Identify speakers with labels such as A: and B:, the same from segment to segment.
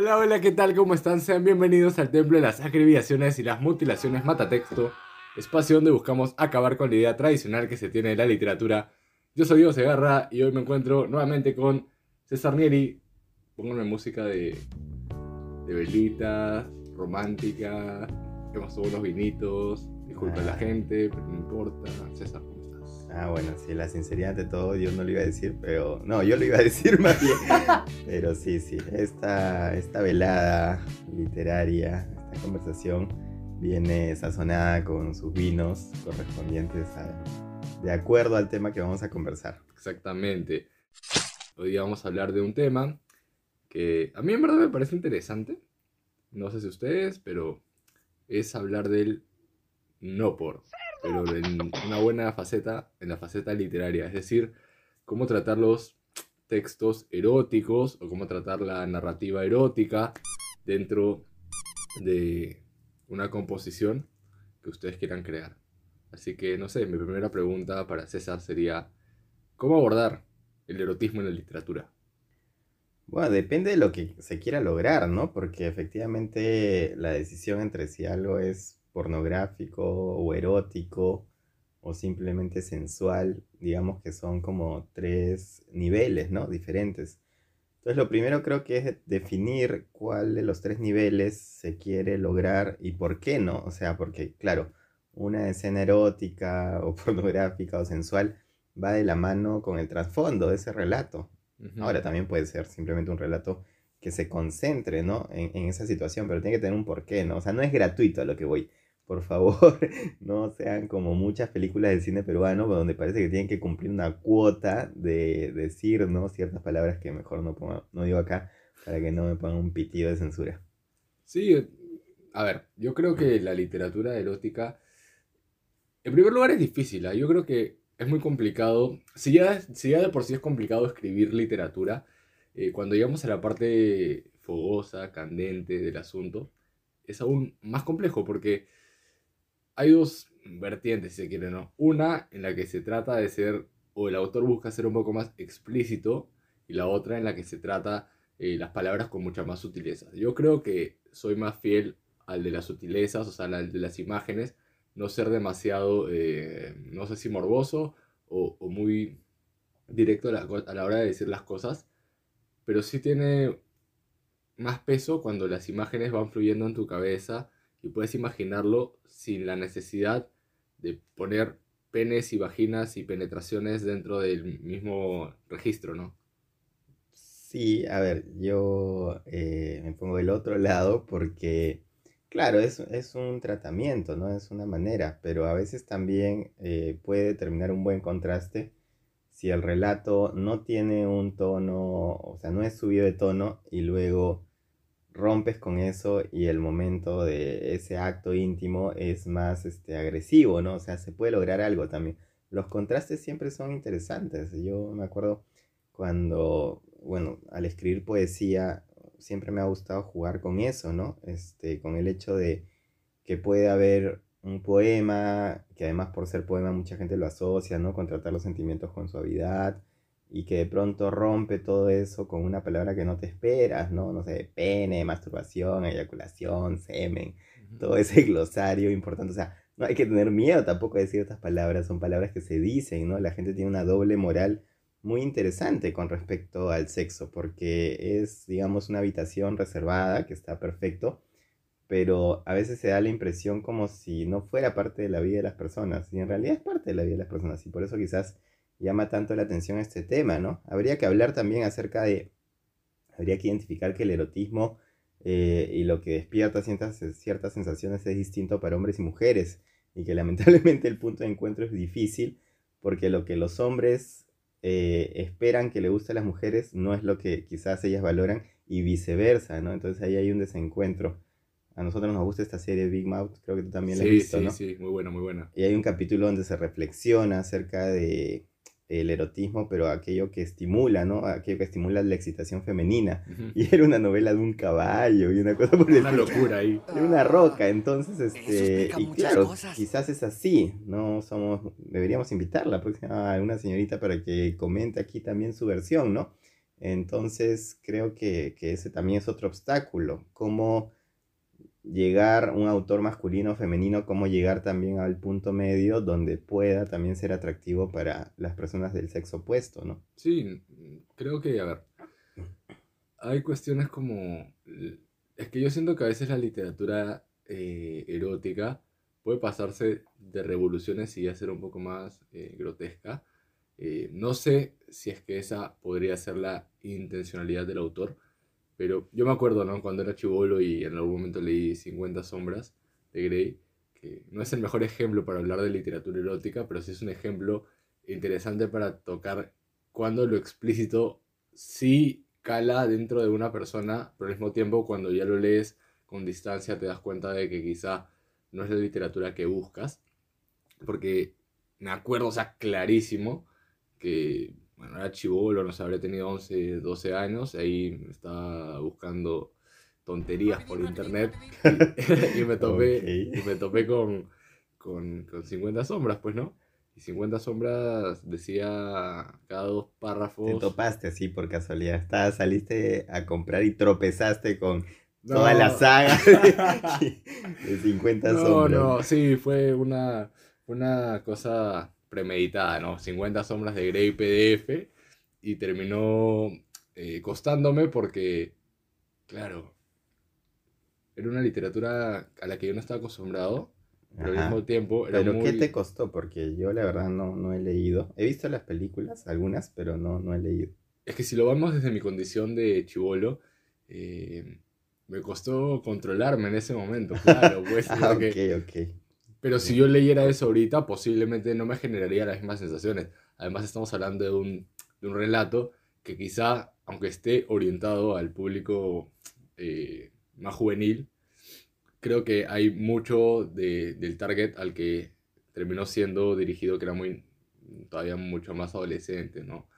A: Hola, hola, ¿qué tal? ¿Cómo están? Sean bienvenidos al Templo de las Acribiaciones y las Mutilaciones Matatexto, espacio donde buscamos acabar con la idea tradicional que se tiene de la literatura. Yo soy Diego Segarra y hoy me encuentro nuevamente con César Nieri. Pónganme música de, de velitas, romántica, hemos tomado unos vinitos, disculpa a la gente, pero no importa. César.
B: Ah, bueno, sí, la sinceridad de todo yo no lo iba a decir, pero... No, yo lo iba a decir más bien. pero sí, sí, esta, esta velada literaria, esta conversación viene sazonada con sus vinos correspondientes de acuerdo al tema que vamos a conversar.
A: Exactamente. Hoy día vamos a hablar de un tema que a mí en verdad me parece interesante. No sé si ustedes, pero es hablar del no por, pero en una buena faceta, en la faceta literaria. Es decir, cómo tratar los textos eróticos o cómo tratar la narrativa erótica dentro de una composición que ustedes quieran crear. Así que, no sé, mi primera pregunta para César sería, ¿cómo abordar el erotismo en la literatura?
B: Bueno, depende de lo que se quiera lograr, ¿no? Porque efectivamente la decisión entre si algo es pornográfico o erótico o simplemente sensual, digamos que son como tres niveles, ¿no? Diferentes. Entonces lo primero creo que es definir cuál de los tres niveles se quiere lograr y por qué no. O sea, porque claro, una escena erótica o pornográfica o sensual va de la mano con el trasfondo de ese relato.
A: Ujú.
B: Ahora también puede ser simplemente un relato que se concentre, ¿no? En, en esa situación, pero tiene que tener un porqué, ¿no? O sea, no es gratuito a lo que voy. Por favor, no sean como muchas películas de cine peruano donde parece que tienen que cumplir una cuota de decir, ¿no? Ciertas palabras que mejor no, no digo acá para que no me pongan un pitido de censura.
A: Sí, a ver, yo creo que la literatura erótica, en primer lugar es difícil, ¿ah? Yo creo que es muy complicado, si ya, si ya de por sí es complicado escribir literatura, eh, cuando llegamos a la parte fogosa, candente del asunto, es aún más complejo porque hay dos vertientes, si se quiere, ¿no? Una en la que se trata de ser, o el autor busca ser un poco más explícito, y la otra en la que se trata eh, las palabras con mucha más sutileza. Yo creo que soy más fiel al de las sutilezas, o sea, al de las imágenes, no ser demasiado, eh, no sé si morboso o, o muy directo a la, a la hora de decir las cosas, pero sí tiene más peso cuando las imágenes van fluyendo en tu cabeza y puedes imaginarlo sin la necesidad de poner penes y vaginas y penetraciones dentro del mismo registro, ¿no?
B: Sí, a ver, yo eh, me pongo del otro lado porque, claro, es, es un tratamiento, ¿no? Es una manera, pero a veces también eh, puede determinar un buen contraste si el relato no tiene un tono, o sea, no es subido de tono y luego rompes con eso y el momento de ese acto íntimo es más este, agresivo, ¿no? O sea, se puede lograr algo también. Los contrastes siempre son interesantes. Yo me acuerdo cuando, bueno, al escribir poesía, siempre me ha gustado jugar con eso, ¿no? Este, con el hecho de que puede haber un poema, que además por ser poema mucha gente lo asocia, ¿no? Con tratar los sentimientos con suavidad y que de pronto rompe todo eso con una palabra que no te esperas, ¿no? No sé, pene, masturbación, eyaculación, semen, todo ese glosario importante. O sea, no hay que tener miedo tampoco de decir estas palabras, son palabras que se dicen, ¿no? La gente tiene una doble moral muy interesante con respecto al sexo, porque es, digamos, una habitación reservada, que está perfecto, pero a veces se da la impresión como si no fuera parte de la vida de las personas, y en realidad es parte de la vida de las personas, y por eso quizás llama tanto la atención este tema, ¿no? Habría que hablar también acerca de, habría que identificar que el erotismo eh, y lo que despierta ciertas, ciertas sensaciones es distinto para hombres y mujeres, y que lamentablemente el punto de encuentro es difícil, porque lo que los hombres eh, esperan que le guste a las mujeres no es lo que quizás ellas valoran y viceversa, ¿no? Entonces ahí hay un desencuentro. A nosotros nos gusta esta serie Big Mouth, creo que tú también la has
A: Sí,
B: visto,
A: sí,
B: ¿no?
A: sí, muy buena, muy buena.
B: Y hay un capítulo donde se reflexiona acerca de el erotismo, pero aquello que estimula, ¿no? Aquello que estimula la excitación femenina. Y era una novela de un caballo y una cosa por el
A: Una locura ahí.
B: Era una roca, entonces, este, y claro,
C: cosas.
B: quizás es así, no somos, deberíamos invitarla próxima a una señorita para que comente aquí también su versión, ¿no? Entonces creo que, que ese también es otro obstáculo. Cómo llegar un autor masculino o femenino, cómo llegar también al punto medio donde pueda también ser atractivo para las personas del sexo opuesto, ¿no?
A: Sí, creo que, a ver, hay cuestiones como... Es que yo siento que a veces la literatura eh, erótica puede pasarse de revoluciones y ya ser un poco más eh, grotesca. Eh, no sé si es que esa podría ser la intencionalidad del autor, pero yo me acuerdo, ¿no? Cuando era chivolo y en algún momento leí 50 sombras de Grey, que no es el mejor ejemplo para hablar de literatura erótica, pero sí es un ejemplo interesante para tocar cuando lo explícito sí cala dentro de una persona, pero al mismo tiempo cuando ya lo lees con distancia te das cuenta de que quizá no es la literatura que buscas. Porque me acuerdo, o sea, clarísimo que bueno, era chivolo, no sé, habría tenido 11, 12 años, ahí estaba buscando tonterías por internet y, me topé, y me topé con, con, con 50 sombras, pues, ¿no? Y 50 sombras decía cada dos párrafos.
B: Te topaste así por casualidad. Estás, saliste a comprar y tropezaste con toda la saga de 50 sombras. No, no,
A: sí, fue una, una cosa premeditada, ¿no? 50 sombras de Grey PDF y terminó eh, costándome porque, claro, era una literatura a la que yo no estaba acostumbrado, pero al mismo tiempo era
B: ¿Pero qué te costó? Porque yo la verdad no, no he leído. He visto las películas, algunas, pero no, no he leído.
A: Es que si lo vamos desde mi condición de chivolo, eh, me costó controlarme en ese momento, claro. Pues,
B: ah, ok, ok.
A: Pero si yo leyera eso ahorita, posiblemente no me generaría las mismas sensaciones. Además, estamos hablando de un, de un relato que quizá, aunque esté orientado al público eh, más juvenil, creo que hay mucho de, del target al que terminó siendo dirigido, que era muy, todavía mucho más adolescente, ¿no?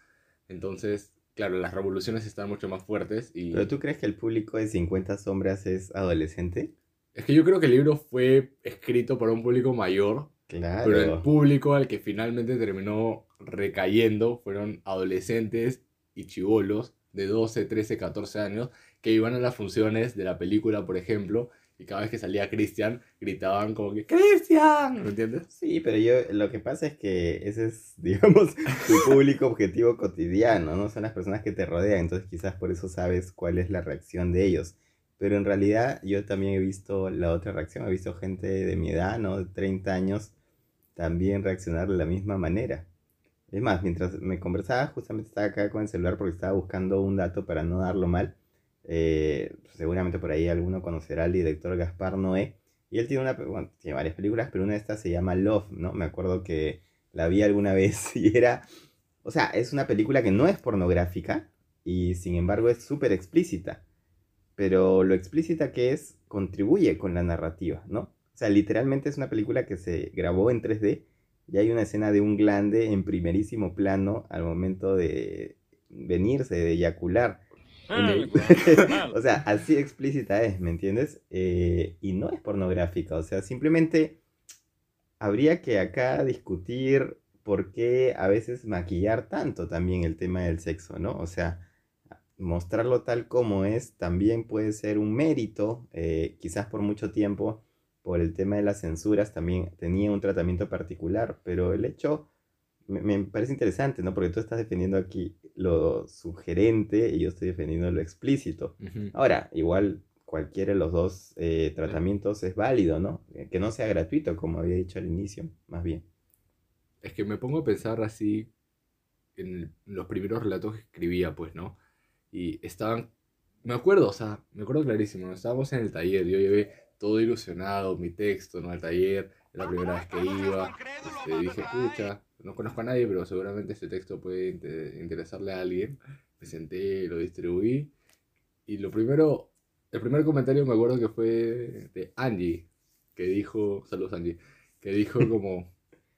A: Entonces, claro, las revoluciones están mucho más fuertes y...
B: ¿Pero tú crees que el público de 50 sombras es adolescente?
A: Es que yo creo que el libro fue escrito para un público mayor, claro. pero el público al que finalmente terminó recayendo fueron adolescentes y chivolos de 12, 13, 14 años que iban a las funciones de la película, por ejemplo, y cada vez que salía Christian gritaban como que ¡Christian! ¿Me entiendes?
B: Sí, pero yo lo que pasa es que ese es, digamos, tu público objetivo cotidiano, ¿no? Son las personas que te rodean, entonces quizás por eso sabes cuál es la reacción de ellos. Pero en realidad yo también he visto la otra reacción, he visto gente de mi edad, ¿no? De 30 años, también reaccionar de la misma manera. Es más, mientras me conversaba, justamente estaba acá con el celular porque estaba buscando un dato para no darlo mal. Eh, seguramente por ahí alguno conocerá al director Gaspar Noé. Y él tiene, una, bueno, tiene varias películas, pero una de estas se llama Love, ¿no? Me acuerdo que la vi alguna vez y era... O sea, es una película que no es pornográfica y sin embargo es súper explícita pero lo explícita que es contribuye con la narrativa, ¿no? O sea, literalmente es una película que se grabó en 3D y hay una escena de un glande en primerísimo plano al momento de venirse, de eyacular. o sea, así explícita es, ¿me entiendes? Eh, y no es pornográfica, o sea, simplemente habría que acá discutir por qué a veces maquillar tanto también el tema del sexo, ¿no? O sea, mostrarlo tal como es también puede ser un mérito, eh, quizás por mucho tiempo, por el tema de las censuras también tenía un tratamiento particular, pero el hecho me, parece interesante, ¿no? Porque tú estás defendiendo aquí lo sugerente y yo estoy defendiendo lo explícito. Ahora, igual cualquiera de los dos eh, tratamientos es válido, ¿no? Eh, que no sea gratuito, como había dicho al inicio, más bien.
A: Es que me pongo a pensar así en los primeros relatos que escribía, pues, ¿no? Y estaban, me acuerdo, o sea, me acuerdo clarísimo, estábamos en el taller, yo llevé todo ilusionado, mi texto, ¿no? Al taller, era la primera vez que iba, este, dije, pucha, no conozco a nadie, pero seguramente este texto puede interesarle a alguien. Me senté, lo distribuí, y lo primero, el primer comentario me acuerdo que fue de Angie, que dijo, saludos Angie, que dijo como,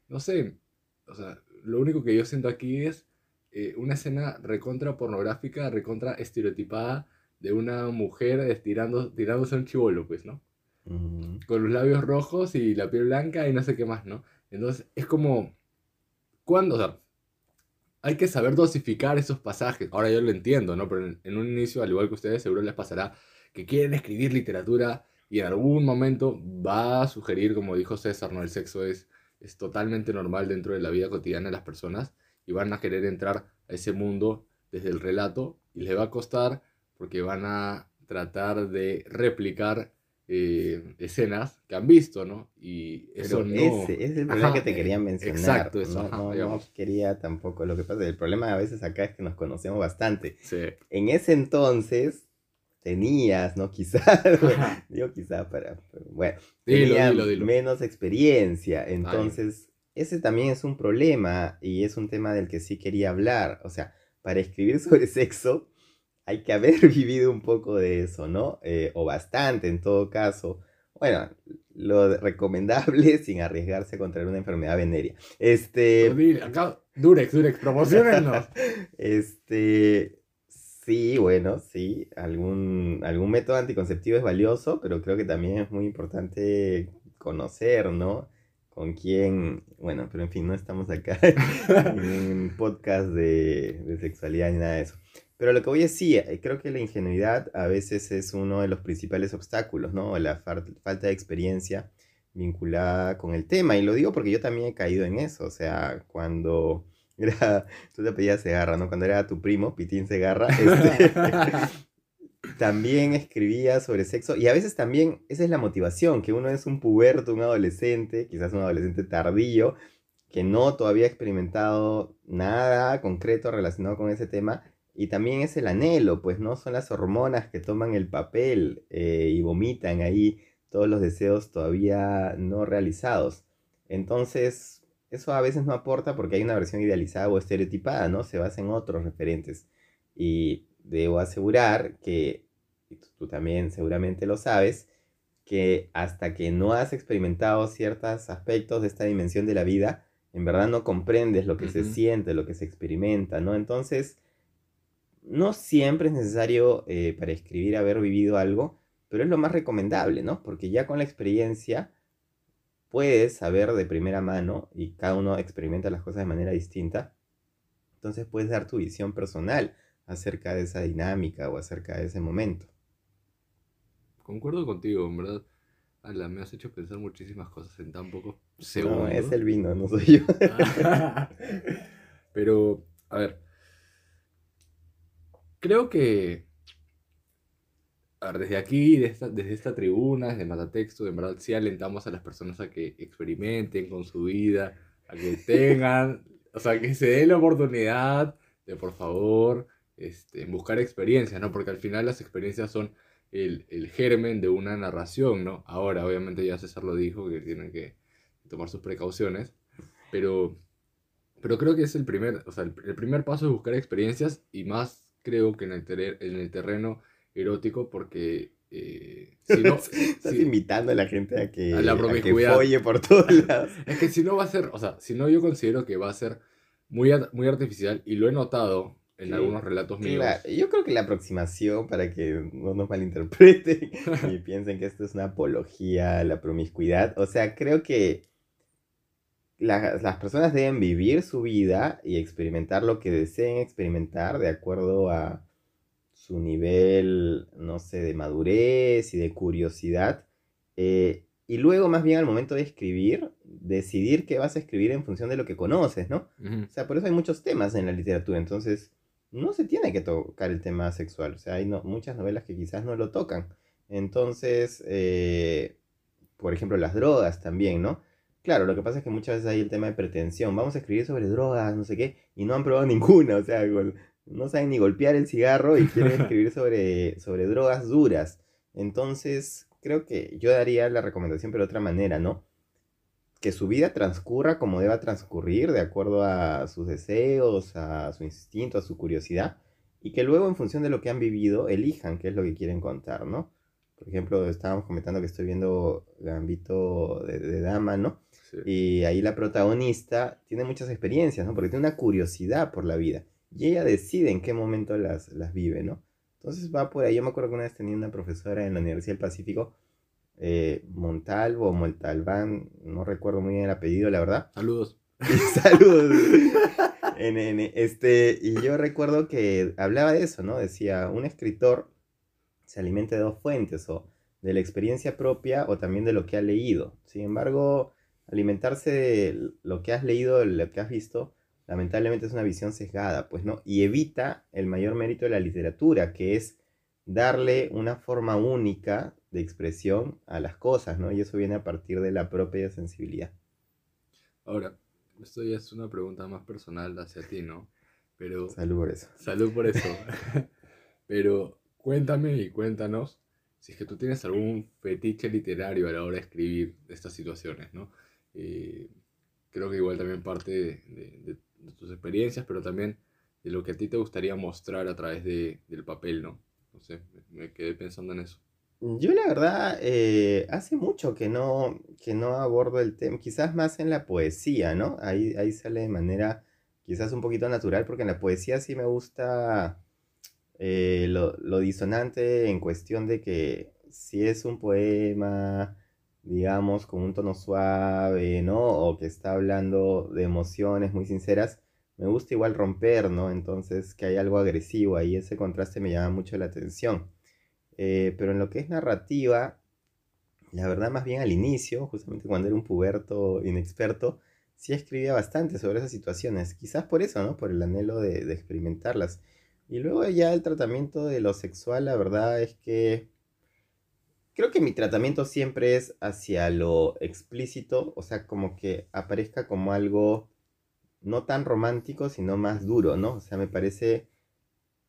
A: no sé, o sea, lo único que yo siento aquí es eh, una escena recontra pornográfica, recontra estereotipada de una mujer estirando, tirándose un chivolo, pues, ¿no? Con los labios rojos y la piel blanca y no sé qué más, ¿no? Entonces, es como, ¿cuándo? O sea, hay que saber dosificar esos pasajes. Ahora yo lo entiendo, ¿no? Pero en, un inicio, al igual que ustedes, seguro les pasará que quieren escribir literatura y en algún momento va a sugerir, como dijo César, ¿no? El sexo es, es totalmente normal dentro de la vida cotidiana de las personas y van a querer entrar a ese mundo desde el relato y les va a costar porque van a tratar de replicar eh, escenas que han visto, ¿no? Y eso no...
B: Ese, es el problema que te quería mencionar. Exacto, eso. No, no, quería tampoco. Lo que pasa, el problema a veces acá es que nos conocemos bastante. Sí. En ese entonces tenías, ¿no? Quizás, digo quizás para, bueno, tenías menos experiencia, entonces ese también es un problema y es un tema del que sí quería hablar, o sea, para escribir sobre sexo hay que haber vivido un poco de eso, ¿no? Eh, o bastante en todo caso. Bueno, lo recomendable sin arriesgarse a contraer una enfermedad venérea. Este.
A: Acá, Durex, Durex, promocionenos.
B: este. Sí, bueno, sí. Algún, algún método anticonceptivo es valioso, pero creo que también es muy importante conocer, ¿no? Con quién. Bueno, pero en fin, no estamos acá en un podcast de, de sexualidad ni nada de eso. Pero lo que voy a decir, eh, creo que la ingenuidad a veces es uno de los principales obstáculos, ¿no? La falta de experiencia vinculada con el tema. Y lo digo porque yo también he caído en eso. O sea, cuando era, tú te pedías Segarra, ¿no? Cuando era tu primo, Pitín Segarra, este, también escribía sobre sexo. Y a veces también esa es la motivación, que uno es un puberto, un adolescente, quizás un adolescente tardío, que no todavía ha experimentado nada concreto relacionado con ese tema y también es el anhelo, pues no son las hormonas que toman el papel eh, y vomitan ahí todos los deseos todavía no realizados. Entonces, eso a veces no aporta porque hay una versión idealizada o estereotipada, ¿no? Se basa en otros referentes. Y debo asegurar que, y tú también seguramente lo sabes, que hasta que no has experimentado ciertos aspectos de esta dimensión de la vida, en verdad no comprendes lo que se siente, lo que se experimenta, ¿no? Entonces, no siempre es necesario eh, para escribir haber vivido algo, pero es lo más recomendable, ¿no? Porque ya con la experiencia puedes saber de primera mano y cada uno experimenta las cosas de manera distinta. Entonces puedes dar tu visión personal acerca de esa dinámica o acerca de ese momento.
A: Concuerdo contigo, en verdad. me has hecho pensar muchísimas cosas en tan poco segundos. No,
B: es el vino, no soy yo.
A: Pero, a ver, creo que desde aquí, desde esta, tribuna, desde Matatexto, de verdad sí alentamos a las personas a que experimenten con su vida, a que tengan, o sea, que se den la oportunidad de, por favor, este, buscar experiencias, ¿no? Porque al final las experiencias son el, el, germen de una narración, ¿no? Ahora, obviamente ya César lo dijo, que tienen que tomar sus precauciones, pero, pero creo que es el primer, o sea, el, el primer paso es buscar experiencias y más creo que en el, en el terreno erótico porque eh,
B: si no, Estás invitando a la gente a que, a la folle por todos lados.
A: es que si no va a ser, o sea, si no yo considero que va a ser muy, muy artificial y lo he notado en algunos relatos míos.
B: Claro, yo creo que la aproximación, para que no nos malinterpreten y piensen que esto es una apología a la promiscuidad, o sea, creo que las personas deben vivir su vida y experimentar lo que deseen experimentar de acuerdo a su nivel, no sé, de madurez y de curiosidad. Eh, y luego, más bien al momento de escribir, decidir qué vas a escribir en función de lo que conoces, ¿no? O sea, por eso hay muchos temas en la literatura. Entonces, no se tiene que tocar el tema sexual. O sea, hay muchas novelas que quizás no lo tocan. Entonces, eh, por ejemplo, las drogas también, ¿no? Claro, lo que pasa es que muchas veces hay el tema de pretensión. Vamos a escribir sobre drogas, no sé qué, y no han probado ninguna. O sea, no saben ni golpear el cigarro y quieren escribir sobre, sobre drogas duras. Entonces, creo que yo daría la recomendación, pero de otra manera, ¿no? Que su vida transcurra como deba transcurrir, de acuerdo a sus deseos, a su instinto, a su curiosidad, y que luego, en función de lo que han vivido, elijan qué es lo que quieren contar, ¿no? Por ejemplo, estábamos comentando que estoy viendo Gambito de Dama, ¿no? Y ahí la protagonista tiene muchas experiencias, ¿no? Porque tiene una curiosidad por la vida. Y ella decide en qué momento las, las vive, ¿no? Entonces va por ahí. Yo me acuerdo que una vez tenía una profesora en la Universidad del Pacífico, eh, Montalvo o Montalbán, no recuerdo muy bien el apellido, la verdad.
A: Saludos.
B: Saludos. En, en, este, y yo recuerdo que hablaba de eso, ¿no? Decía, un escritor se alimenta de dos fuentes, o de la experiencia propia o también de lo que ha leído. Sin embargo, alimentarse de lo que has leído, de lo que has visto, lamentablemente es una visión sesgada, pues, ¿no? Y evita el mayor mérito de la literatura, que es darle una forma única de expresión a las cosas, ¿no? Y eso viene a partir de la propia sensibilidad.
A: Ahora, esto ya es una pregunta más personal hacia ti, ¿no? Pero...
B: Salud por eso.
A: Salud por eso. Pero cuéntame y cuéntanos si es que tú tienes algún fetiche literario a la hora de escribir estas situaciones, ¿no? Eh, creo que igual también parte de, tus experiencias, pero también de lo que a ti te gustaría mostrar a través del papel, ¿no? No sé, me quedé pensando en eso.
B: Yo la verdad, eh, hace mucho que no, que no abordo el tema, quizás más en la poesía, ¿no? Ahí, ahí sale de manera quizás un poquito natural, porque en la poesía sí me gusta eh, lo, lo, disonante en cuestión de que si es un poema, digamos, con un tono suave, ¿no? O que está hablando de emociones muy sinceras, me gusta igual romper, ¿no? Entonces que hay algo agresivo ahí, ese contraste me llama mucho la atención. Eh, pero en lo que es narrativa, la verdad más bien al inicio, justamente cuando era un puberto inexperto, sí escribía bastante sobre esas situaciones. Quizás por eso, ¿no? Por el anhelo de, de experimentarlas. Y luego ya el tratamiento de lo sexual, la verdad es que creo que mi tratamiento siempre es hacia lo explícito, o sea, como que aparezca como algo no tan romántico, sino más duro, ¿no? O sea, me parece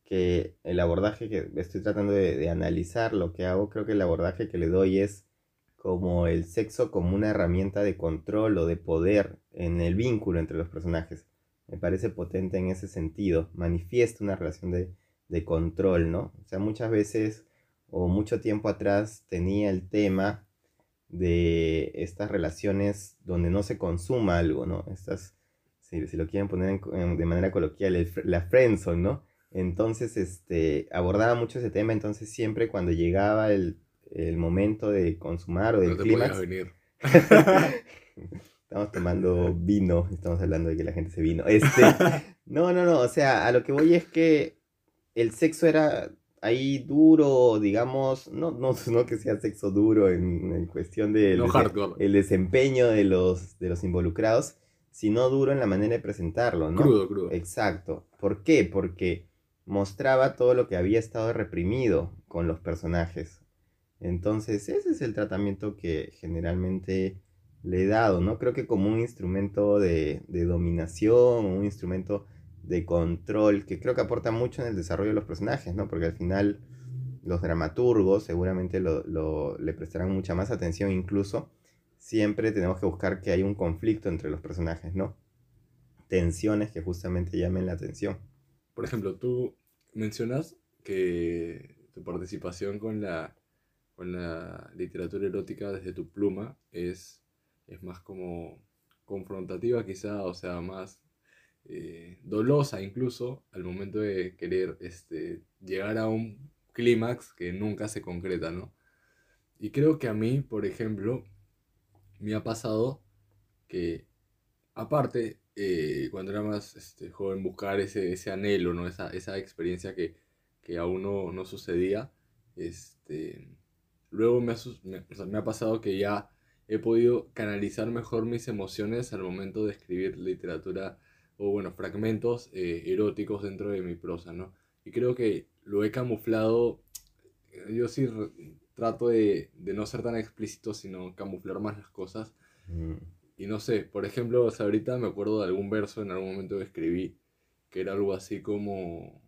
B: que el abordaje que estoy tratando de, analizar, lo que hago, creo que el abordaje que le doy es como el sexo como una herramienta de control o de poder en el vínculo entre los personajes. Me parece potente en ese sentido, manifiesta una relación de, de control, ¿no? O sea, muchas veces o mucho tiempo atrás tenía el tema de estas relaciones donde no se consuma algo, ¿no? Estas, si, lo quieren poner de manera coloquial, la friendzone, ¿no? Entonces, este, abordaba mucho ese tema, entonces siempre cuando llegaba el, momento de consumar o del no venir. estamos tomando vino, estamos hablando de que la gente se vino. Este, no, no, no, o sea, a lo que voy es que el sexo era ahí duro, digamos, no, no, no que sea sexo duro en, cuestión del el desempeño de los, de los involucrados, sino duro en la manera de presentarlo, ¿no?
A: Crudo, crudo.
B: Exacto. ¿Por qué? Porque mostraba todo lo que había estado reprimido con los personajes. Entonces, ese es el tratamiento que generalmente le he dado, ¿no? Creo que como un instrumento de, dominación, un instrumento de control, que creo que aporta mucho en el desarrollo de los personajes, ¿no? Porque al final los dramaturgos seguramente lo, le prestarán mucha más atención, incluso siempre tenemos que buscar que haya un conflicto entre los personajes, ¿no? Tensiones que justamente llamen la atención.
A: Por ejemplo, tú mencionas que tu participación con la, con la literatura erótica desde tu pluma es, es más como confrontativa quizá, o sea, más eh, dolosa incluso al momento de querer este, llegar a un clímax que nunca se concreta, ¿no? Y creo que a mí, por ejemplo, me ha pasado que, aparte, eh, cuando era más este, joven buscar ese, ese anhelo, ¿no? esa, esa experiencia que, que aún no, no sucedía. Este, luego me ha, me, ha pasado que ya he podido canalizar mejor mis emociones al momento de escribir literatura o bueno, fragmentos eh, eróticos dentro de mi prosa, ¿no? Y creo que lo he camuflado, yo sí trato de, de no ser tan explícito, sino camuflar más las cosas. Mm. Y no sé, por ejemplo, ahorita me acuerdo de algún verso en algún momento que escribí, que era algo así como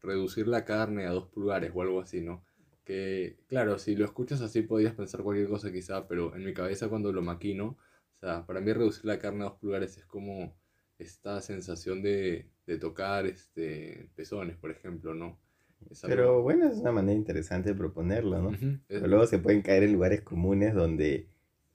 A: reducir la carne a dos pulgares o algo así, ¿no? Que, claro, si lo escuchas así podías pensar cualquier cosa quizá, pero en mi cabeza cuando lo maquino, o sea, para mí reducir la carne a dos pulgares es como esta sensación de, de tocar este, pezones, por ejemplo, ¿no?
B: Pero bueno, es una manera interesante de proponerlo, ¿no? Pero luego se pueden caer en lugares comunes donde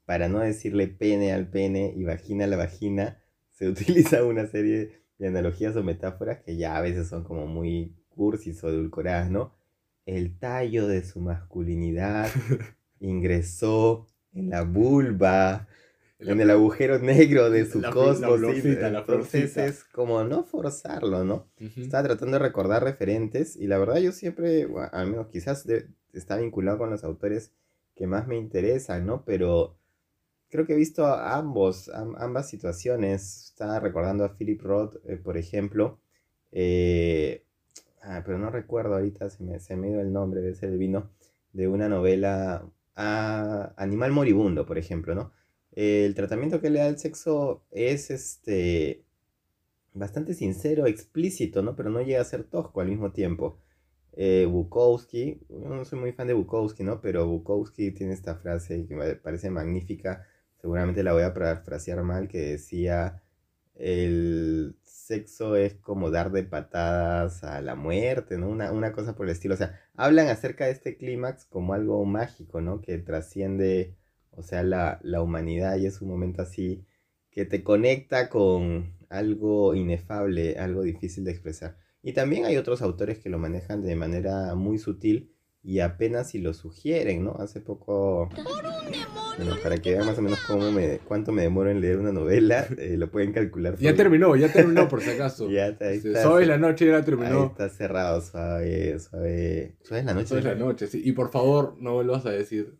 B: para no decirle pene al pene y vagina a la vagina, se utiliza una serie de analogías o metáforas que ya a veces son como muy cursis o edulcoradas, ¿no? El tallo de su masculinidad ingresó en la vulva en el agujero negro de su
A: La
B: cosmos.
A: la la
B: Entonces es como no forzarlo, ¿no?
A: Ujú.
B: Estaba tratando de recordar referentes y la verdad yo siempre, bueno, al menos quizás de- está vinculado con los autores que más me interesan, ¿no? Pero creo que he visto ambos, am- ambas situaciones. Estaba recordando a Philip Roth, eh, por ejemplo. eh, ah, pero no recuerdo ahorita, se me, se me dio el nombre, debe ser el vino, de una novela, ah, Animal Moribundo, por ejemplo, ¿no? El tratamiento que le da el sexo es este bastante sincero, explícito, ¿no? Pero no llega a ser tosco al mismo tiempo. Eh, Bukowski, no soy muy fan de Bukowski, ¿no? Pero Bukowski tiene esta frase que me parece magnífica, seguramente la voy a parafrasear mal, que decía, el sexo es como dar de patadas a la muerte, ¿no? Una, una cosa por el estilo. O sea, hablan acerca de este clímax como algo mágico, ¿no? Que trasciende, o sea, la, la humanidad y es un momento así que te conecta con algo inefable, algo difícil de expresar. Y también hay otros autores que lo manejan de manera muy sutil y apenas si lo sugieren, ¿no? Hace poco, bueno, para que vean más o menos cómo me, cuánto me demoro en leer una novela, eh, lo pueden calcular.
A: Ya terminó, ya terminó por si acaso.
B: Ya está, ahí está.
A: Suave la noche ya
B: Ahí
A: terminó.
B: está cerrado, suave, suave. Suave la noche.
A: Suave la noche, sí. Y por favor, no vuelvas a decir.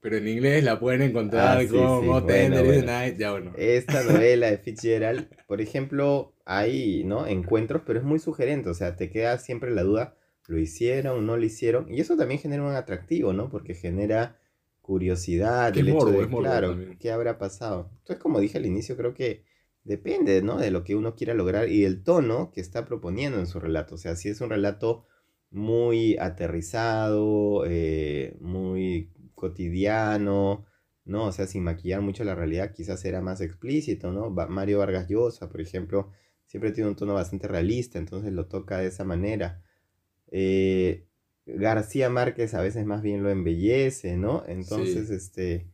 A: Pero en inglés la pueden encontrar
B: Ah, sí,
A: como
B: sí, bueno,
A: Tender. Night. Ya bueno.
B: Esta novela de Fitzgerald, por ejemplo, hay, ¿no? Encuentros, pero es muy sugerente, o sea, te queda siempre la duda, ¿lo hicieron, no lo hicieron? Y eso también genera un atractivo, ¿no? Porque genera curiosidad, el hecho de, claro,
A: también.
B: ¿qué habrá pasado? Entonces, como dije al inicio, creo que depende, ¿no? De lo que uno quiera lograr y el tono que está proponiendo en su relato. O sea, si es un relato muy aterrizado, eh, muy cotidiano, ¿no? O sea, sin maquillar mucho la realidad, quizás era más explícito, ¿no? Mario Vargas Llosa, por ejemplo, siempre tiene un tono bastante realista, entonces lo toca de esa manera. Eh, García Márquez a veces más bien lo embellece, ¿no? Entonces,
A: Sí.
B: este,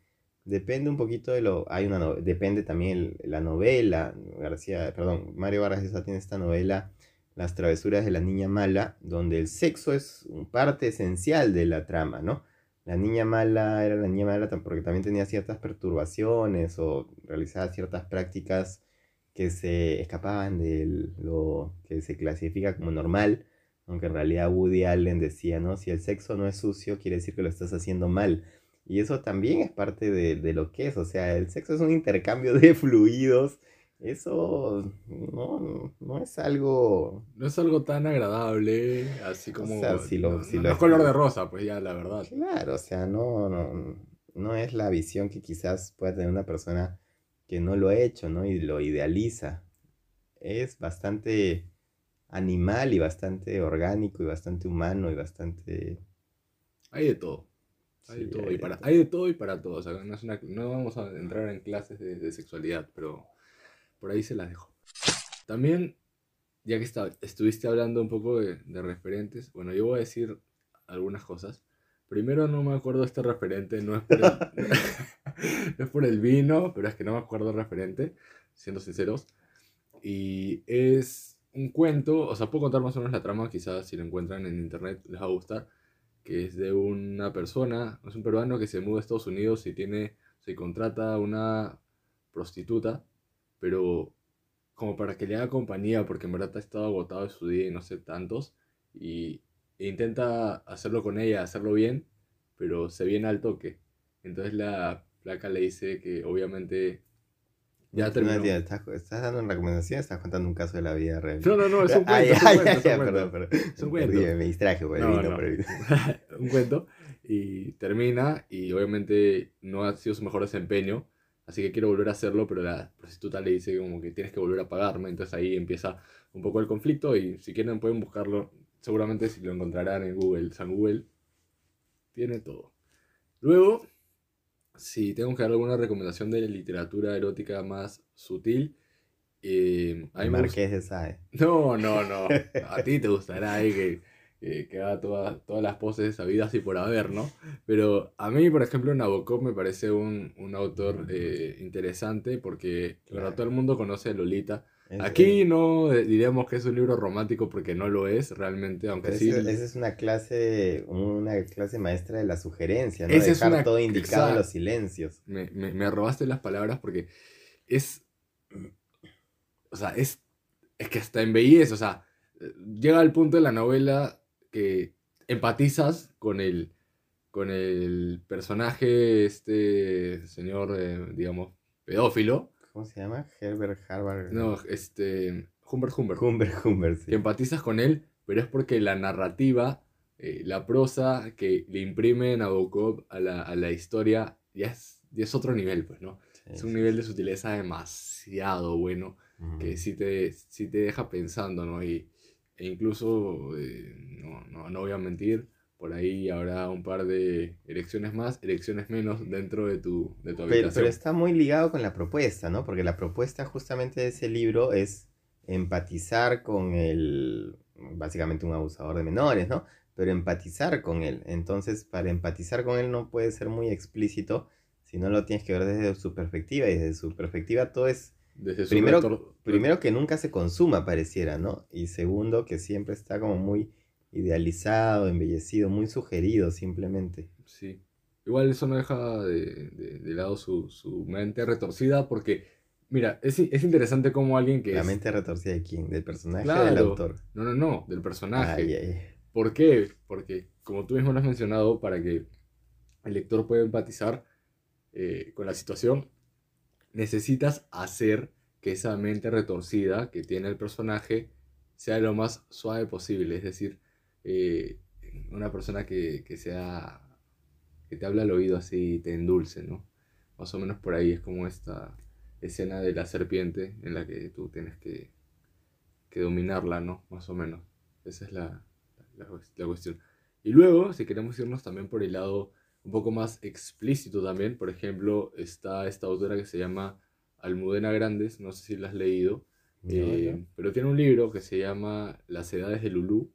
B: depende un poquito de lo, hay una, no- depende también el- la novela, García, perdón, Mario Vargas Llosa tiene esta novela, Las travesuras de la niña mala, donde el sexo es un parte esencial de la trama, ¿no? La niña mala era la niña mala porque también tenía ciertas perturbaciones o realizaba ciertas prácticas que se escapaban de lo que se clasifica como normal, aunque en realidad Woody Allen decía, ¿no? Si el sexo no es sucio, quiere decir que lo estás haciendo mal. Y eso también es parte de, de lo que es, o sea, el sexo es un intercambio de fluidos. Eso no, no es algo
A: No es algo tan agradable, así como.
B: sea, si lo-
A: no,
B: si
A: no
B: lo-
A: es color de rosa, pues ya, la verdad.
B: Claro, o sea, no, no, no es la visión que quizás pueda tener una persona que no lo ha hecho, ¿no? Y lo idealiza. Es bastante animal y bastante orgánico y bastante humano y bastante...
A: Hay de todo. Hay de
B: Sí,
A: todo.
B: hay
A: y
B: de
A: para,
B: todo.
A: hay de todo y para todo. O sea, no, es una- no vamos a entrar en clases de, de sexualidad, pero por ahí se las dejo. También, ya que está- estuviste hablando un poco de, de referentes, bueno, yo voy a decir algunas cosas. Primero, no me acuerdo de este referente, no es por el, no es por el vino, pero es que no me acuerdo el referente, siendo sinceros. Y es un cuento, o sea, puedo contar más o menos la trama, quizás si lo encuentran en internet les va a gustar, que es de una persona, es un peruano que se muda a Estados Unidos y tiene, se contrata a una prostituta, pero como para que le haga compañía, porque en verdad ha estado agotado de su día y no sé tantos, y e intenta hacerlo con ella, hacerlo bien, pero se viene al toque. Entonces la placa le dice que obviamente ya
B: No
A: terminó.
B: entiendo, ¿Estás, estás dando una recomendación estás contando un caso de la vida real?
A: No, no, no, es un cuento, es
B: ya,
A: un
B: ya,
A: cuento, es
B: ya,
A: un
B: perdón, perdón.
A: Es un cuento.
B: Perdí, me distraje por el
A: No, no. un cuento y termina y obviamente no ha sido su mejor desempeño, así que quiero volver a hacerlo, pero la prostituta le dice como que tienes que volver a pagarme, entonces ahí empieza un poco el conflicto y si quieren pueden buscarlo, seguramente si lo encontrarán en Google, San Google tiene todo. Luego, si tengo que dar alguna recomendación de literatura erótica más sutil, eh, a mí
B: Marqués de Sade.
A: no, no, no. A ti te gustará ahí que, eh, que haga todas todas las poses sabidas y por haber, ¿no? Pero a mí, por ejemplo, Nabokov me parece un, un autor eh, interesante porque
B: Claro.
A: todo el mundo conoce a Lolita.
B: Es-
A: Aquí no eh, diríamos que es un libro romántico porque no lo es realmente, aunque sí.
B: esa es una clase, una clase maestra de la sugerencia, ¿no?
A: Es
B: Dejar
A: una-
B: todo indicado en los silencios.
A: Me, me, me robaste las palabras porque es. O sea, es. Es que hasta embellece. O sea, llega al punto de la novela que empatizas con el. Con el personaje, este señor, eh, digamos, pedófilo.
B: ¿Cómo se llama? Herbert Harvard.
A: No, este. Humbert Humbert.
B: Humber, Humber, sí.
A: que empatizas con él, pero es porque la narrativa, eh, la prosa que le imprime Nabokov a la, a la historia ya es, ya es otro nivel, pues, ¿no?
B: Sí,
A: Es un
B: sí,
A: nivel de sutileza demasiado bueno que sí te, sí te deja pensando, ¿no? Y, e incluso, eh, no, no, no voy a mentir, por ahí habrá un par de elecciones más, elecciones menos dentro de tu, de tu
B: Pero,
A: habitación.
B: pero está muy ligado con la propuesta, ¿no? Porque la propuesta justamente de ese libro es empatizar con el, básicamente un abusador de menores, ¿no? Pero empatizar con él. Entonces, para empatizar con él no puede ser muy explícito, sino lo tienes que ver desde su perspectiva. Y desde su perspectiva todo es,
A: Desde
B: primero- primero que nunca se consuma, pareciera, ¿no? Y segundo, que siempre está como muy idealizado, embellecido, muy sugerido simplemente.
A: Sí. Igual eso no deja de, de- de lado su, su mente retorcida porque, mira, es, es interesante como alguien que
B: La
A: es...
B: mente retorcida de quién, del personaje o del autor.
A: No, no, no, del personaje.
B: Ay, ay.
A: ¿Por qué? Porque, como tú mismo lo has mencionado, para que el lector pueda empatizar eh, con la situación, necesitas hacer que esa mente retorcida que tiene el personaje sea lo más suave posible. Es decir, eh, una persona que, que sea. que te habla al oído así y te endulce, ¿no? Más o menos por ahí es como esta escena de la serpiente en la que tú tienes que, que dominarla, ¿no? Más o menos. Esa es la, la, la cuestión. Y luego, si queremos irnos también por el lado un poco más explícito también, por ejemplo, está esta autora que se llama Almudena Grandes, no sé si la has leído,
B: No,
A: eh, pero tiene un libro que se llama Las Edades de Lulú,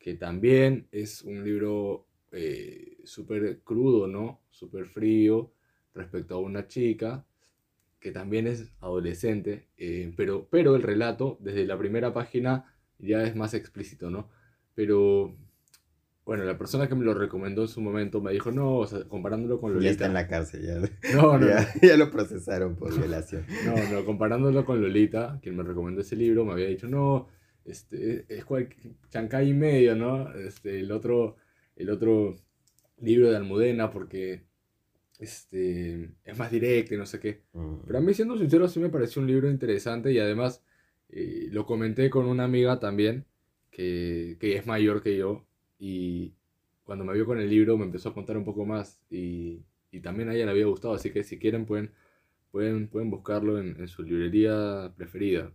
A: que también es un libro eh, súper crudo, ¿no? Súper frío respecto a una chica que también es adolescente, eh, pero, pero el relato desde la primera página ya es más explícito, ¿no? Pero bueno, la persona que me lo recomendó en su momento me dijo, no, o sea, comparándolo con
B: Ya
A: Lolita.
B: está en la cárcel, ya,
A: No, no,
B: ya, ya lo procesaron por violación.
A: no, no, comparándolo con Lolita, quien me recomendó ese libro, me había dicho, no, este, es chancay y medio, ¿no? Este, el otro, el otro libro de Almudena, porque este, es más directo y no sé qué.
B: Mm.
A: Pero a mí, siendo sincero, sí me pareció un libro interesante y además eh, lo comenté con una amiga también, que, que es mayor que yo, y cuando me vio con el libro me empezó a contar un poco más y, y también a ella le había gustado, así que si quieren pueden, pueden, pueden buscarlo en, en su librería preferida.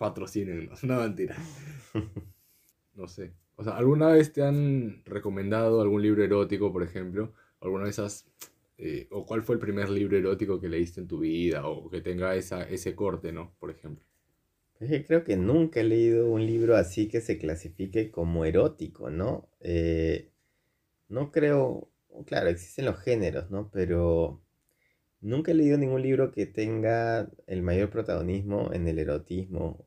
A: Patrocinen, es una mentira. No sé. O sea, ¿alguna vez te han recomendado algún libro erótico, por ejemplo? ¿Alguna has... eh, o cuál fue el primer libro erótico que leíste en tu vida? O que tenga esa, ese corte, ¿no? Por ejemplo.
B: Que creo que nunca he leído un libro así que se clasifique como erótico, ¿no? Eh, no creo, claro, existen los géneros, ¿no? Pero nunca he leído ningún libro que tenga el mayor protagonismo en el erotismo.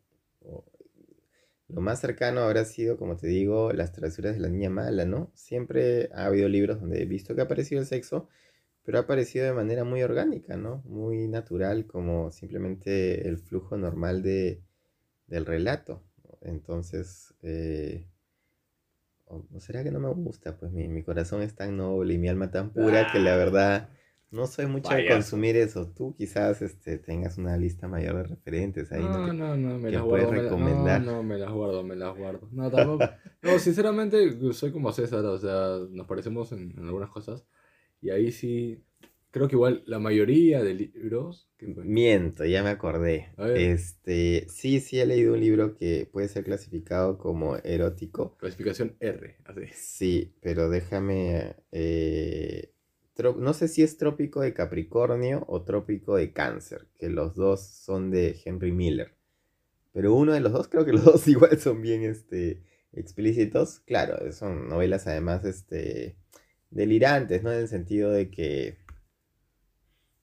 B: Lo más cercano habrá sido, como te digo, Las travesuras de la niña mala, ¿no? Siempre ha habido libros donde he visto que ha aparecido el sexo, pero ha aparecido de manera muy orgánica, ¿no? Muy natural, como simplemente el flujo normal de, del relato. Entonces, eh, o, ¿o será que no me gusta? Pues mi, mi corazón es tan noble y mi alma tan pura que la verdad no soy mucho de
A: Payaso.
B: consumir eso. Tú quizás este, tengas una lista mayor de referentes ahí, ¿no?
A: No, no, no, me las guardo. me la-? No, no, me las guardo, me las guardo. No, tampoco. No, sinceramente, soy como César, o sea, nos parecemos en, en algunas cosas. Y ahí sí, creo que igual la mayoría de libros. que-
B: Miento, ya me acordé. Este, sí, sí he leído un libro que puede ser clasificado como erótico.
A: Clasificación R, así.
B: Sí, pero déjame. eh, no sé si es Trópico de Capricornio o Trópico de Cáncer, que los dos son de Henry Miller. Pero uno de los dos, creo que los dos igual son bien este, explícitos, claro, son novelas además este, delirantes, ¿no? En el sentido de que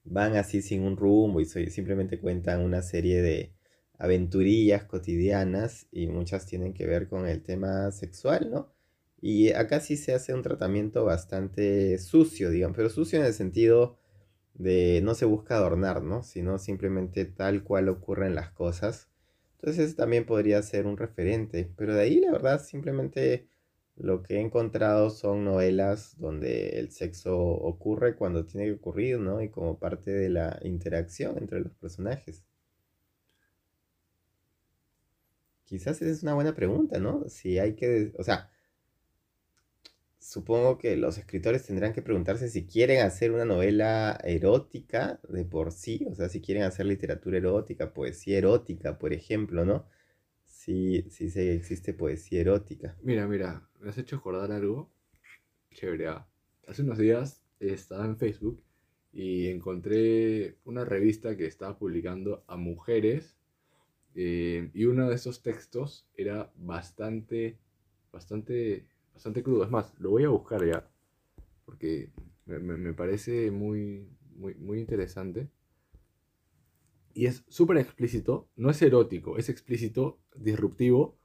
B: van así sin un rumbo y simplemente cuentan una serie de aventurillas cotidianas y muchas tienen que ver con el tema sexual, ¿no? Y acá sí se hace un tratamiento bastante sucio, digamos, pero sucio en el sentido de no se busca adornar, ¿no? Sino simplemente tal cual ocurren las cosas. Entonces también podría ser un referente, pero de ahí la verdad simplemente lo que he encontrado son novelas donde el sexo ocurre cuando tiene que ocurrir, ¿no? Y como parte de la interacción entre los personajes. Quizás esa es una buena pregunta, ¿no? Si hay que, o sea, supongo que los escritores tendrán que preguntarse si quieren hacer una novela erótica de por sí, o sea, si quieren hacer literatura erótica, poesía erótica, por ejemplo, ¿no? Sí sé que existe poesía erótica.
A: Mira, mira, me has hecho acordar algo chévere. Ah. Hace unos días estaba en Facebook y encontré una revista que estaba publicando a mujeres eh, y uno de esos textos era bastante, bastante bastante crudo. Es más, lo voy a buscar ya, porque me, parece muy, muy, muy interesante. Y es súper explícito, no es erótico, es explícito, disruptivo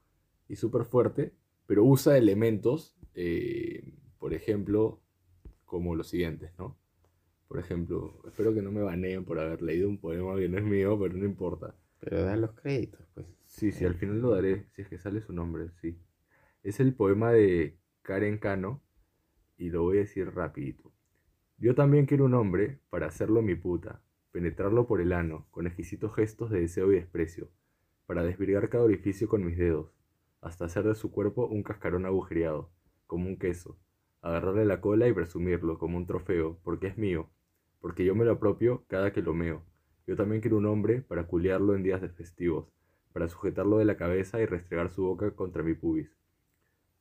A: y súper fuerte, pero usa elementos, eh, por ejemplo, como los siguientes, ¿no? Por ejemplo, espero que no me baneen por haber leído un poema que no es mío, pero no importa.
B: Pero dan los créditos, pues.
A: Sí, sí, al final lo daré, si es que sale su nombre, sí. Es el poema de Karen Cano y lo voy a decir rapidito. Yo también quiero un hombre para hacerlo mi puta, penetrarlo por el ano, con exquisitos gestos de deseo y desprecio, para desvirgar cada orificio con mis dedos, hasta hacer de su cuerpo un cascarón agujereado, como un queso, agarrarle la cola y presumirlo como un trofeo, porque es mío, porque yo me lo apropio cada que lo meo. Yo también quiero un hombre para culiarlo en días de festivos, para sujetarlo de la cabeza y restregar su boca contra mi pubis.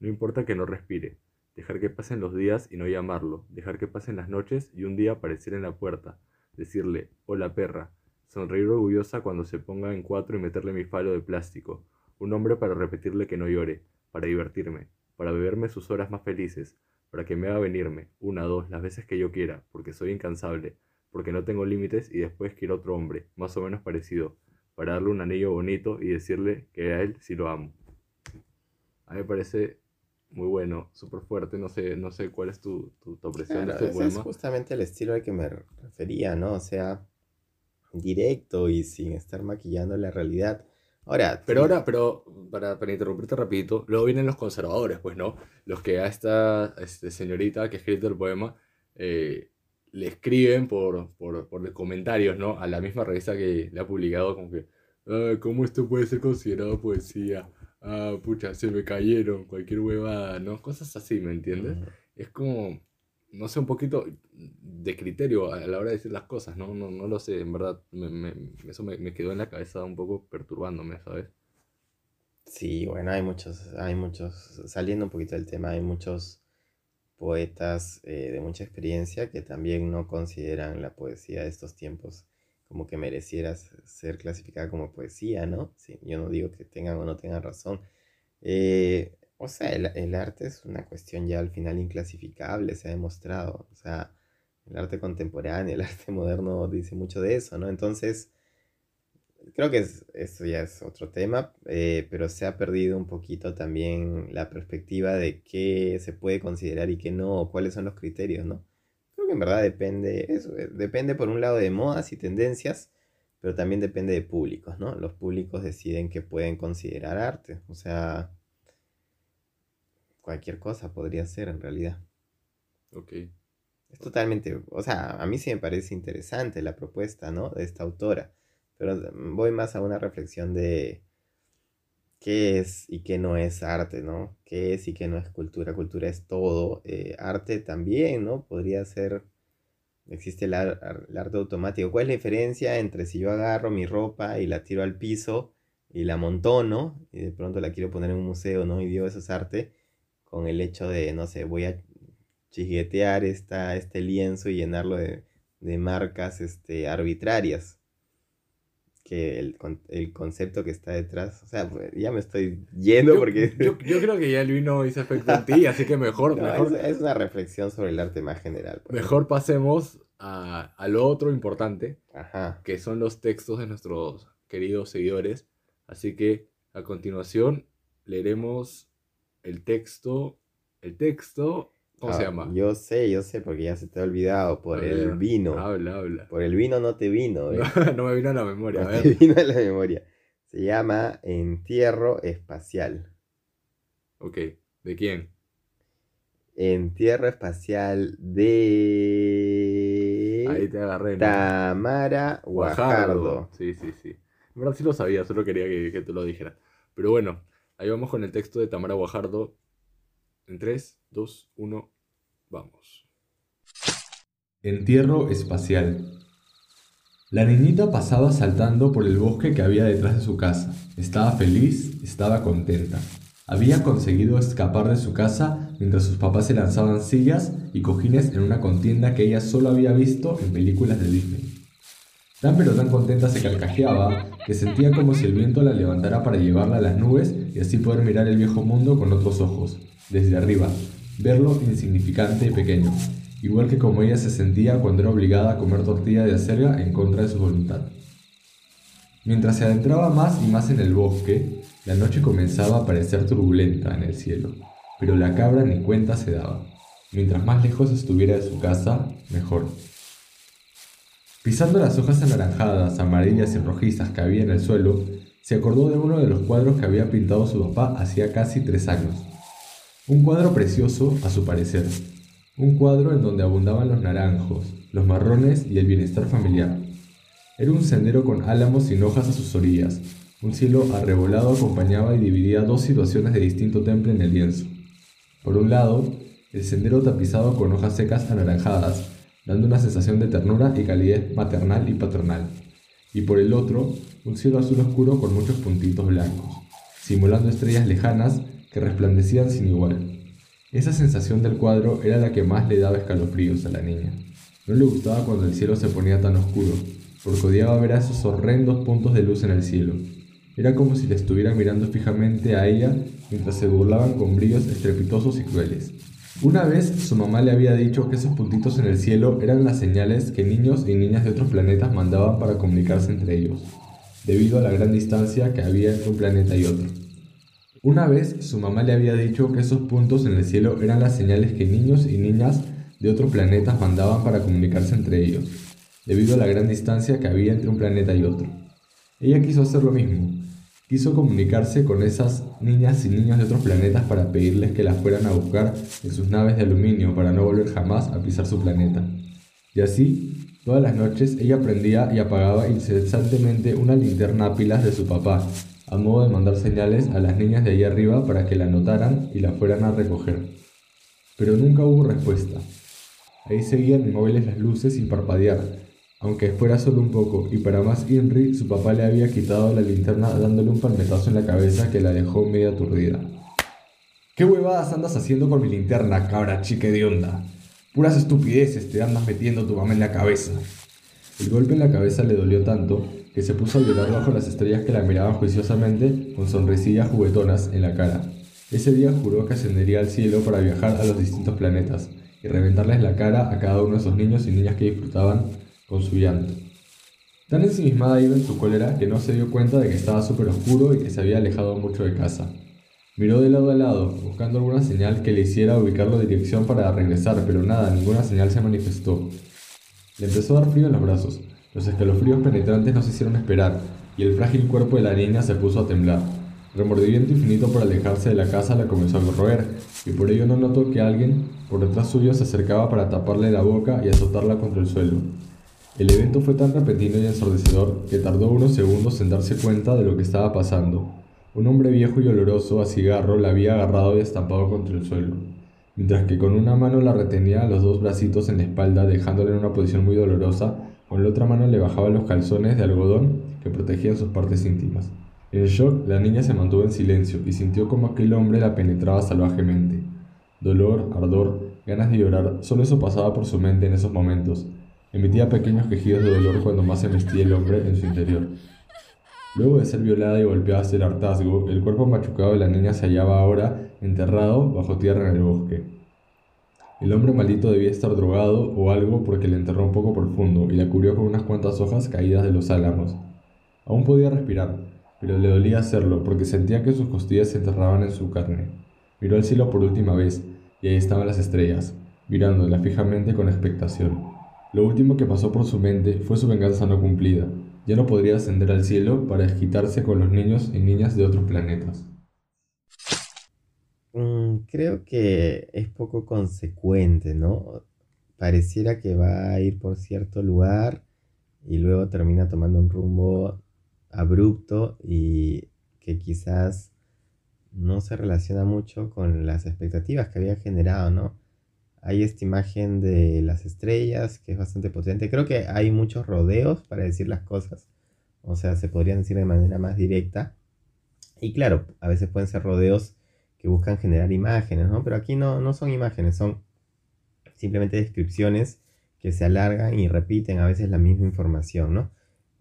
A: No importa que no respire, dejar que pasen los días y no llamarlo, dejar que pasen las noches y un día aparecer en la puerta, decirle, hola perra, sonreír orgullosa cuando se ponga en cuatro y meterle mi falo de plástico, un hombre para repetirle que no llore, para divertirme, para beberme sus horas más felices, para que me haga venirme, una, dos, las veces que yo quiera, porque soy incansable, porque no tengo límites y después quiero otro hombre, más o menos parecido, para darle un anillo bonito y decirle que a él sí lo amo. A mí me parece muy bueno, súper fuerte, no sé, no sé cuál es tu, tu, tu
B: de este poema. Es justamente el estilo al que me refería, ¿no? O sea, directo y sin estar maquillando la realidad. Ahora,
A: pero ahora, pero para, para, interrumpirte rapidito, luego vienen los conservadores, pues, ¿no? Los que a esta este, señorita que ha escrito el poema eh, le escriben por, por, por, comentarios, ¿no? A la misma revista que le ha publicado, como que, ah, ¿cómo esto puede ser considerado poesía? Ah, pucha, se me cayeron, cualquier huevada, ¿no? Cosas así, ¿me entiendes? Es como, no sé, un poquito de criterio a la hora de decir las cosas, ¿no? No, no lo sé, en verdad, eso me, quedó en la cabeza un poco perturbándome, ¿sabes?
B: Sí, bueno, hay muchos, hay muchos, saliendo un poquito del tema, hay muchos poetas eh, de mucha experiencia que también no consideran la poesía de estos tiempos como que merecieras ser clasificada como poesía, ¿no? Sí, yo no digo que tengan o no tengan razón. Eh, o sea, el, arte es una cuestión ya al final inclasificable, se ha demostrado. O sea, el arte contemporáneo, el arte moderno dice mucho de eso, ¿no? Entonces, creo que eso ya es otro tema, eh, pero se ha perdido un poquito también la perspectiva de qué se puede considerar y qué no, o cuáles son los criterios, ¿no? En verdad depende, eso, eh, depende por un lado de modas y tendencias, pero también depende de públicos, ¿no? Los públicos deciden que pueden considerar arte, o sea, cualquier cosa podría ser en realidad.
A: Ok.
B: Es totalmente, o sea, a mí sí me parece interesante la propuesta, ¿no? De esta autora, pero voy más a una reflexión de qué es y qué no es arte, ¿no? ¿Qué es y qué no es cultura? Cultura es todo. Eh, arte también, ¿no? Podría ser, existe el, arte automático. ¿Cuál es la diferencia entre si yo agarro mi ropa y la tiro al piso y la montono y de pronto la quiero poner en un museo, ¿no? Y digo, eso es arte, con el hecho de, no sé, voy a chiguetear esta, este lienzo y llenarlo de, de marcas este, arbitrarias que el, el concepto que está detrás, o sea, pues, ya me estoy yendo
A: Yo,
B: porque...
A: yo, yo creo que ya el vino hizo efecto en ti, así que mejor,
B: No,
A: mejor,
B: es, es una reflexión sobre el arte más general. pues.
A: mejor pasemos a, a lo otro importante,
B: Ajá.
A: que son los textos de nuestros queridos seguidores. Así que a continuación leeremos el texto. El texto, ¿cómo se
B: Ah,
A: llama?
B: Yo sé, yo sé, porque ya se te ha olvidado, por
A: A
B: el vino.
A: Habla, habla.
B: Por el vino no te vino, ¿eh?
A: No me vino a la memoria. A
B: No te
A: ver.
B: vino a la memoria. Se llama Entierro Espacial.
A: Ok, ¿de quién?
B: Entierro Espacial de
A: Ahí te agarré. ¿no?
B: Tamara Guajardo.
A: Sí, sí, sí. En verdad sí lo sabía, solo quería que, que tú lo dijeras. Pero bueno, ahí vamos con el texto de Tamara Guajardo. En 3, 2, 1, vamos. Entierro espacial. La niñita pasaba saltando por el bosque que había detrás de su casa. Estaba feliz, estaba contenta. Había conseguido escapar de su casa mientras sus papás se lanzaban sillas y cojines en una contienda que ella solo había visto en películas de Disney. Tan pero tan contenta se carcajeaba que sentía como si el viento la levantara para llevarla a las nubes y así poder mirar el viejo mundo con otros ojos, desde arriba, verlo insignificante y pequeño, igual que como ella se sentía cuando era obligada a comer tortilla de acelga en contra de su voluntad. Mientras se adentraba más y más en el bosque, la noche comenzaba a parecer turbulenta en el cielo, pero la cabra ni cuenta se daba. Mientras más lejos estuviera de su casa, mejor. Pisando las hojas anaranjadas, amarillas y rojizas que había en el suelo, se acordó de uno de los cuadros que había pintado su papá hacía casi tres años. Un cuadro precioso, a su parecer. Un cuadro en donde abundaban los naranjos, los marrones y el bienestar familiar. Era un sendero con álamos sin hojas a sus orillas. Un cielo arrebolado acompañaba y dividía dos situaciones de distinto temple en el lienzo. Por un lado, el sendero tapizado con hojas secas anaranjadas, dando una sensación de ternura y calidez maternal y paternal. Y por el otro, un cielo azul oscuro con muchos puntitos blancos, simulando estrellas lejanas que resplandecían sin igual. Esa sensación del cuadro era la que más le daba escalofríos a la niña. No le gustaba cuando el cielo se ponía tan oscuro, porque odiaba ver a esos horrendos puntos de luz en el cielo. Era como si le estuvieran mirando fijamente a ella mientras se burlaban con brillos estrepitosos y crueles. Una vez su mamá le había dicho que esos puntitos en el cielo eran las señales que niños y niñas de otros planetas mandaban para comunicarse entre ellos, debido a la gran distancia que había entre un planeta y otro. Una vez su mamá le había dicho que esos puntos en el cielo eran las señales que niños y niñas de otros planetas mandaban para comunicarse entre ellos, debido a la gran distancia que había entre un planeta y otro. Ella quiso hacer lo mismo, quiso comunicarse con esas niñas y niños de otros planetas para pedirles que las fueran a buscar en sus naves de aluminio para no volver jamás a pisar su planeta. Y así, todas las noches ella prendía y apagaba incesantemente una linterna a pilas de su papá, a modo de mandar señales a las niñas de allí arriba para que la notaran y la fueran a recoger. Pero nunca hubo respuesta. Ahí seguían inmóviles las luces sin parpadear, aunque fuera solo un poco, y para más Inri, su papá le había quitado la linterna dándole un palmetazo en la cabeza que la dejó media aturdida. ¿Qué huevadas andas haciendo con mi linterna, cabra chica de onda? Puras estupideces te andas metiendo tu mamá en la cabeza. El golpe en la cabeza le dolió tanto que se puso a llorar bajo las estrellas que la miraban juiciosamente con sonrisillas juguetonas en la cara. Ese día juró que ascendería al cielo para viajar a los distintos planetas y reventarles la cara a cada uno de esos niños y niñas que disfrutaban con su llanto. Tan ensimismada iba en su cólera que no se dio cuenta de que estaba súper oscuro y que se había alejado mucho de casa. Miró de lado a lado, buscando alguna señal que le hiciera ubicar la dirección para regresar, pero nada, ninguna señal se manifestó. Le empezó a dar frío en los brazos. Los escalofríos penetrantes no se hicieron esperar, y el frágil cuerpo de la niña se puso a temblar. Remordimiento infinito por alejarse de la casa la comenzó a corroer, y por ello no notó que alguien por detrás suyo se acercaba para taparle la boca y azotarla contra el suelo. El evento fue tan repentino y ensordecedor que tardó unos segundos en darse cuenta de lo que estaba pasando. Un hombre viejo y oloroso a cigarro la había agarrado y estampado contra el suelo, mientras que con una mano la retenía los dos bracitos en la espalda dejándola en una posición muy dolorosa, con la otra mano le bajaba los calzones de algodón que protegían sus partes íntimas. En el shock, la niña se mantuvo en silencio y sintió como aquel hombre la penetraba salvajemente. Dolor, ardor, ganas de llorar, solo eso pasaba por su mente en esos momentos. Emitía pequeños quejidos de dolor cuando más se vestía el hombre en su interior. Luego de ser violada y golpeada hasta el hartazgo, el cuerpo machucado de la niña se hallaba ahora enterrado bajo tierra en el bosque. El hombre maldito debía estar drogado o algo porque le enterró un poco profundo y la cubrió con unas cuantas hojas caídas de los álamos. Aún podía respirar, pero le dolía hacerlo porque sentía que sus costillas se enterraban en su carne. Miró al cielo por última vez y ahí estaban las estrellas, mirándola fijamente con expectación. Lo último que pasó por su mente fue su venganza no cumplida, ya no podría ascender al cielo para desquitarse con los niños y niñas de otros planetas.
B: Mm, creo que es poco consecuente, ¿no? Pareciera que va a ir por cierto lugar y luego termina tomando un rumbo abrupto y que quizás no se relaciona mucho con las expectativas que había generado, ¿no? Hay esta imagen de las estrellas que es bastante potente. Creo que hay muchos rodeos para decir las cosas. O sea, se podrían decir de manera más directa. Y claro, a veces pueden ser rodeos que buscan generar imágenes, ¿no? Pero aquí no, no son imágenes, son simplemente descripciones que se alargan y repiten a veces la misma información, ¿no?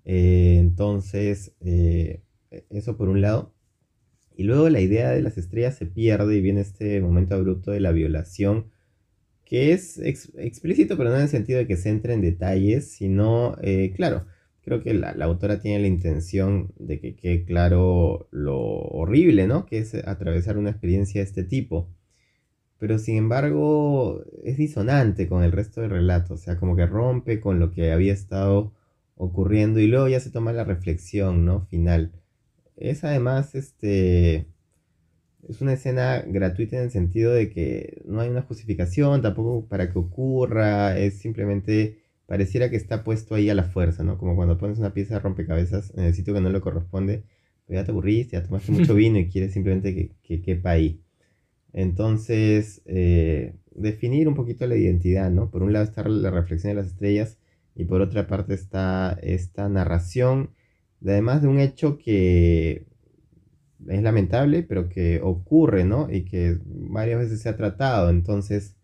B: Eh, entonces, eh, eso por un lado. Y luego la idea de las estrellas se pierde y viene este momento abrupto de la violación que es explícito, pero no en el sentido de que se entre en detalles, sino, eh, claro, creo que la, autora tiene la intención de que quede claro lo horrible, ¿no? Que es atravesar una experiencia de este tipo. Pero sin embargo, es disonante con el resto del relato, o sea, como que rompe con lo que había estado ocurriendo y luego ya se toma la reflexión, ¿no? Final. Es además, este, es una escena gratuita en el sentido de que no hay una justificación tampoco para que ocurra, es simplemente pareciera que está puesto ahí a la fuerza, ¿no? Como cuando pones una pieza de rompecabezas en el sitio que no le corresponde, pues ya te aburriste, ya tomaste mucho vino y quieres simplemente que, que quepa ahí. Entonces, eh, definir un poquito la identidad, ¿no? Por un lado está la reflexión de las estrellas y por otra parte está esta narración, además de un hecho que es lamentable, pero que ocurre, ¿no? Y que varias veces se ha tratado, entonces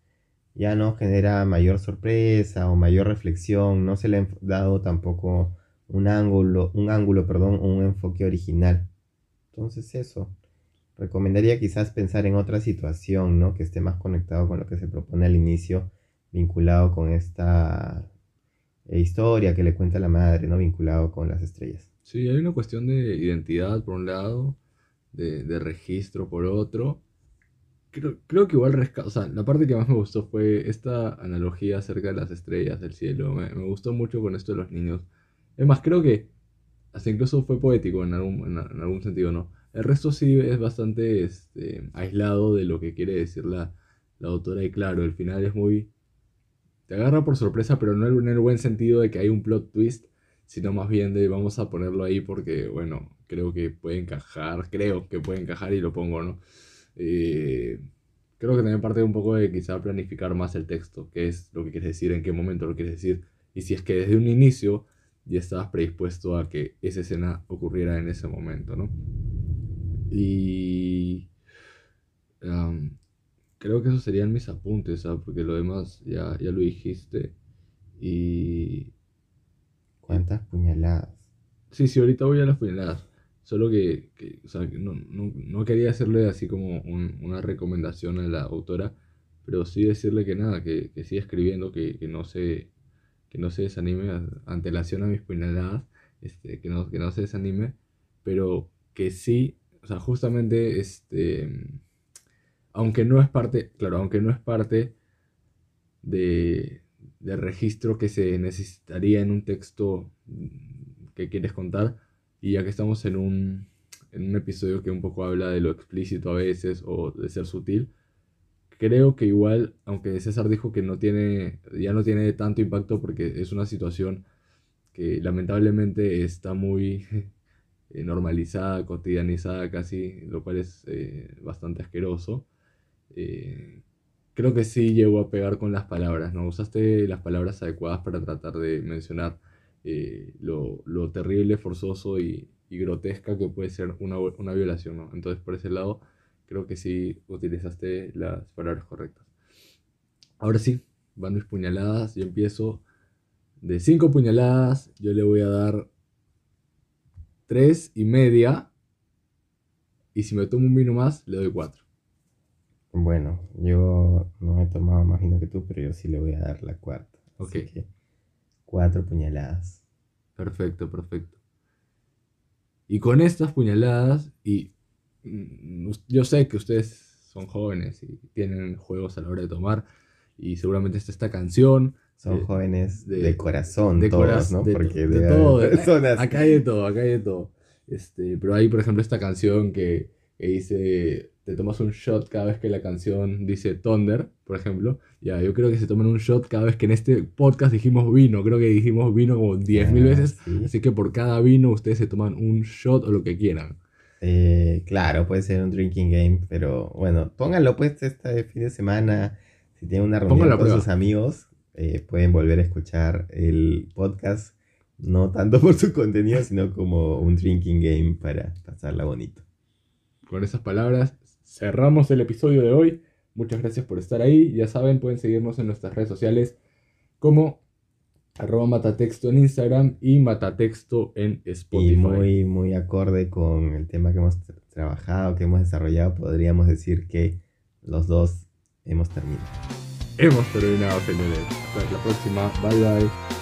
B: ya no genera mayor sorpresa o mayor reflexión, no se le ha dado tampoco un ángulo, un ángulo, perdón, un enfoque original. Entonces eso, recomendaría quizás pensar en otra situación, ¿no? Que esté más conectado con lo que se propone al inicio, vinculado con esta eh, historia que le cuenta la madre, ¿no? Vinculado con las estrellas.
A: Sí, hay una cuestión de identidad por un lado, de, registro por otro. Creo, creo que igual rescato, o sea, la parte que más me gustó fue esta analogía acerca de las estrellas del cielo. Me, me, gustó mucho con esto de los niños. Es más, creo que hasta incluso fue poético en algún, en, algún sentido, ¿no? El resto sí es bastante este, aislado de lo que quiere decir la, la autora y claro, el final es muy... Te agarra por sorpresa, pero no en el buen sentido de que hay un plot twist, sino más bien de vamos a ponerlo ahí porque, bueno, creo que puede encajar, creo que puede encajar y lo pongo, ¿no? Eh, creo que también parte un poco de quizá planificar más el texto, qué es lo que quieres decir, en qué momento lo quieres decir, y si es que desde un inicio ya estabas predispuesto a que esa escena ocurriera en ese momento, ¿no? Y creo que esos serían mis apuntes, ¿sabes? Porque lo demás ya, ya lo dijiste. Y...
B: ¿Cuántas puñaladas?
A: Sí, sí, ahorita voy a las puñaladas. Solo que, o sea, no, no, no, quería hacerle así como una recomendación a la autora, pero sí decirle que nada, que, que siga escribiendo, que, que, no se, que no se desanime antelación a mis puñaladas, este, que, no, que no se desanime, pero que sí, o sea, justamente, este, aunque no es parte, claro, aunque no es parte de, del registro que se necesitaría en un texto que quieres contar, y ya que estamos en un, en un episodio que un poco habla de lo explícito a veces o de ser sutil, creo que igual, aunque César dijo que no tiene, ya no tiene tanto impacto porque es una situación que lamentablemente está muy eh, normalizada, cotidianizada casi, lo cual es eh, bastante asqueroso. Eh, creo que sí llegó a pegar con las palabras, ¿no? Usaste las palabras adecuadas para tratar de mencionar eh, lo, lo, terrible, forzoso y, y, grotesca que puede ser una, una violación, ¿no? Entonces, por ese lado, creo que sí utilizaste las palabras correctas. Ahora sí, van mis puñaladas. Yo empiezo de cinco puñaladas. Yo le voy a dar tres y media. Y si me tomo un vino más, le doy cuatro.
B: Bueno, yo no he tomado más vino que tú, pero yo sí le voy a dar la cuarta.
A: Ok.
B: Así que cuatro puñaladas.
A: Perfecto, perfecto. Y con estas puñaladas, y mm, yo sé que ustedes son jóvenes y tienen juegos a la hora de tomar, y seguramente está esta canción.
B: Son
A: de-
B: jóvenes de,
A: de-
B: corazón
A: de
B: todos,
A: coraz-
B: ¿no?
A: de,
B: Porque
A: de todo.
B: personas-
A: Acá hay de todo, acá hay de todo. Este, pero hay, por ejemplo, esta canción que, que dice, te tomas un shot cada vez que la canción dice Thunder, por ejemplo. Ya, yo creo que se toman un shot cada vez que en este podcast dijimos vino. Creo que dijimos vino como 10.000
B: Ah,
A: veces.
B: sí.
A: Así que por cada vino ustedes se toman un shot o lo que quieran.
B: Eh, claro, puede ser un drinking game, pero bueno, pónganlo pues este fin de semana. Si tienen una reunión con
A: prueba.
B: sus amigos, eh, pueden volver a escuchar el podcast, no tanto por su contenido, sino como un drinking game para pasarla bonito.
A: Con esas palabras cerramos el episodio de hoy. Muchas gracias por estar ahí. Ya saben, pueden seguirnos en nuestras redes sociales como arroba matatexto en Instagram y matatexto en Spotify.
B: Y muy, muy acorde con el tema que hemos tra- trabajado, que hemos desarrollado, podríamos decir que los dos hemos terminado.
A: Hemos terminado, señores. Hasta la próxima. Bye bye.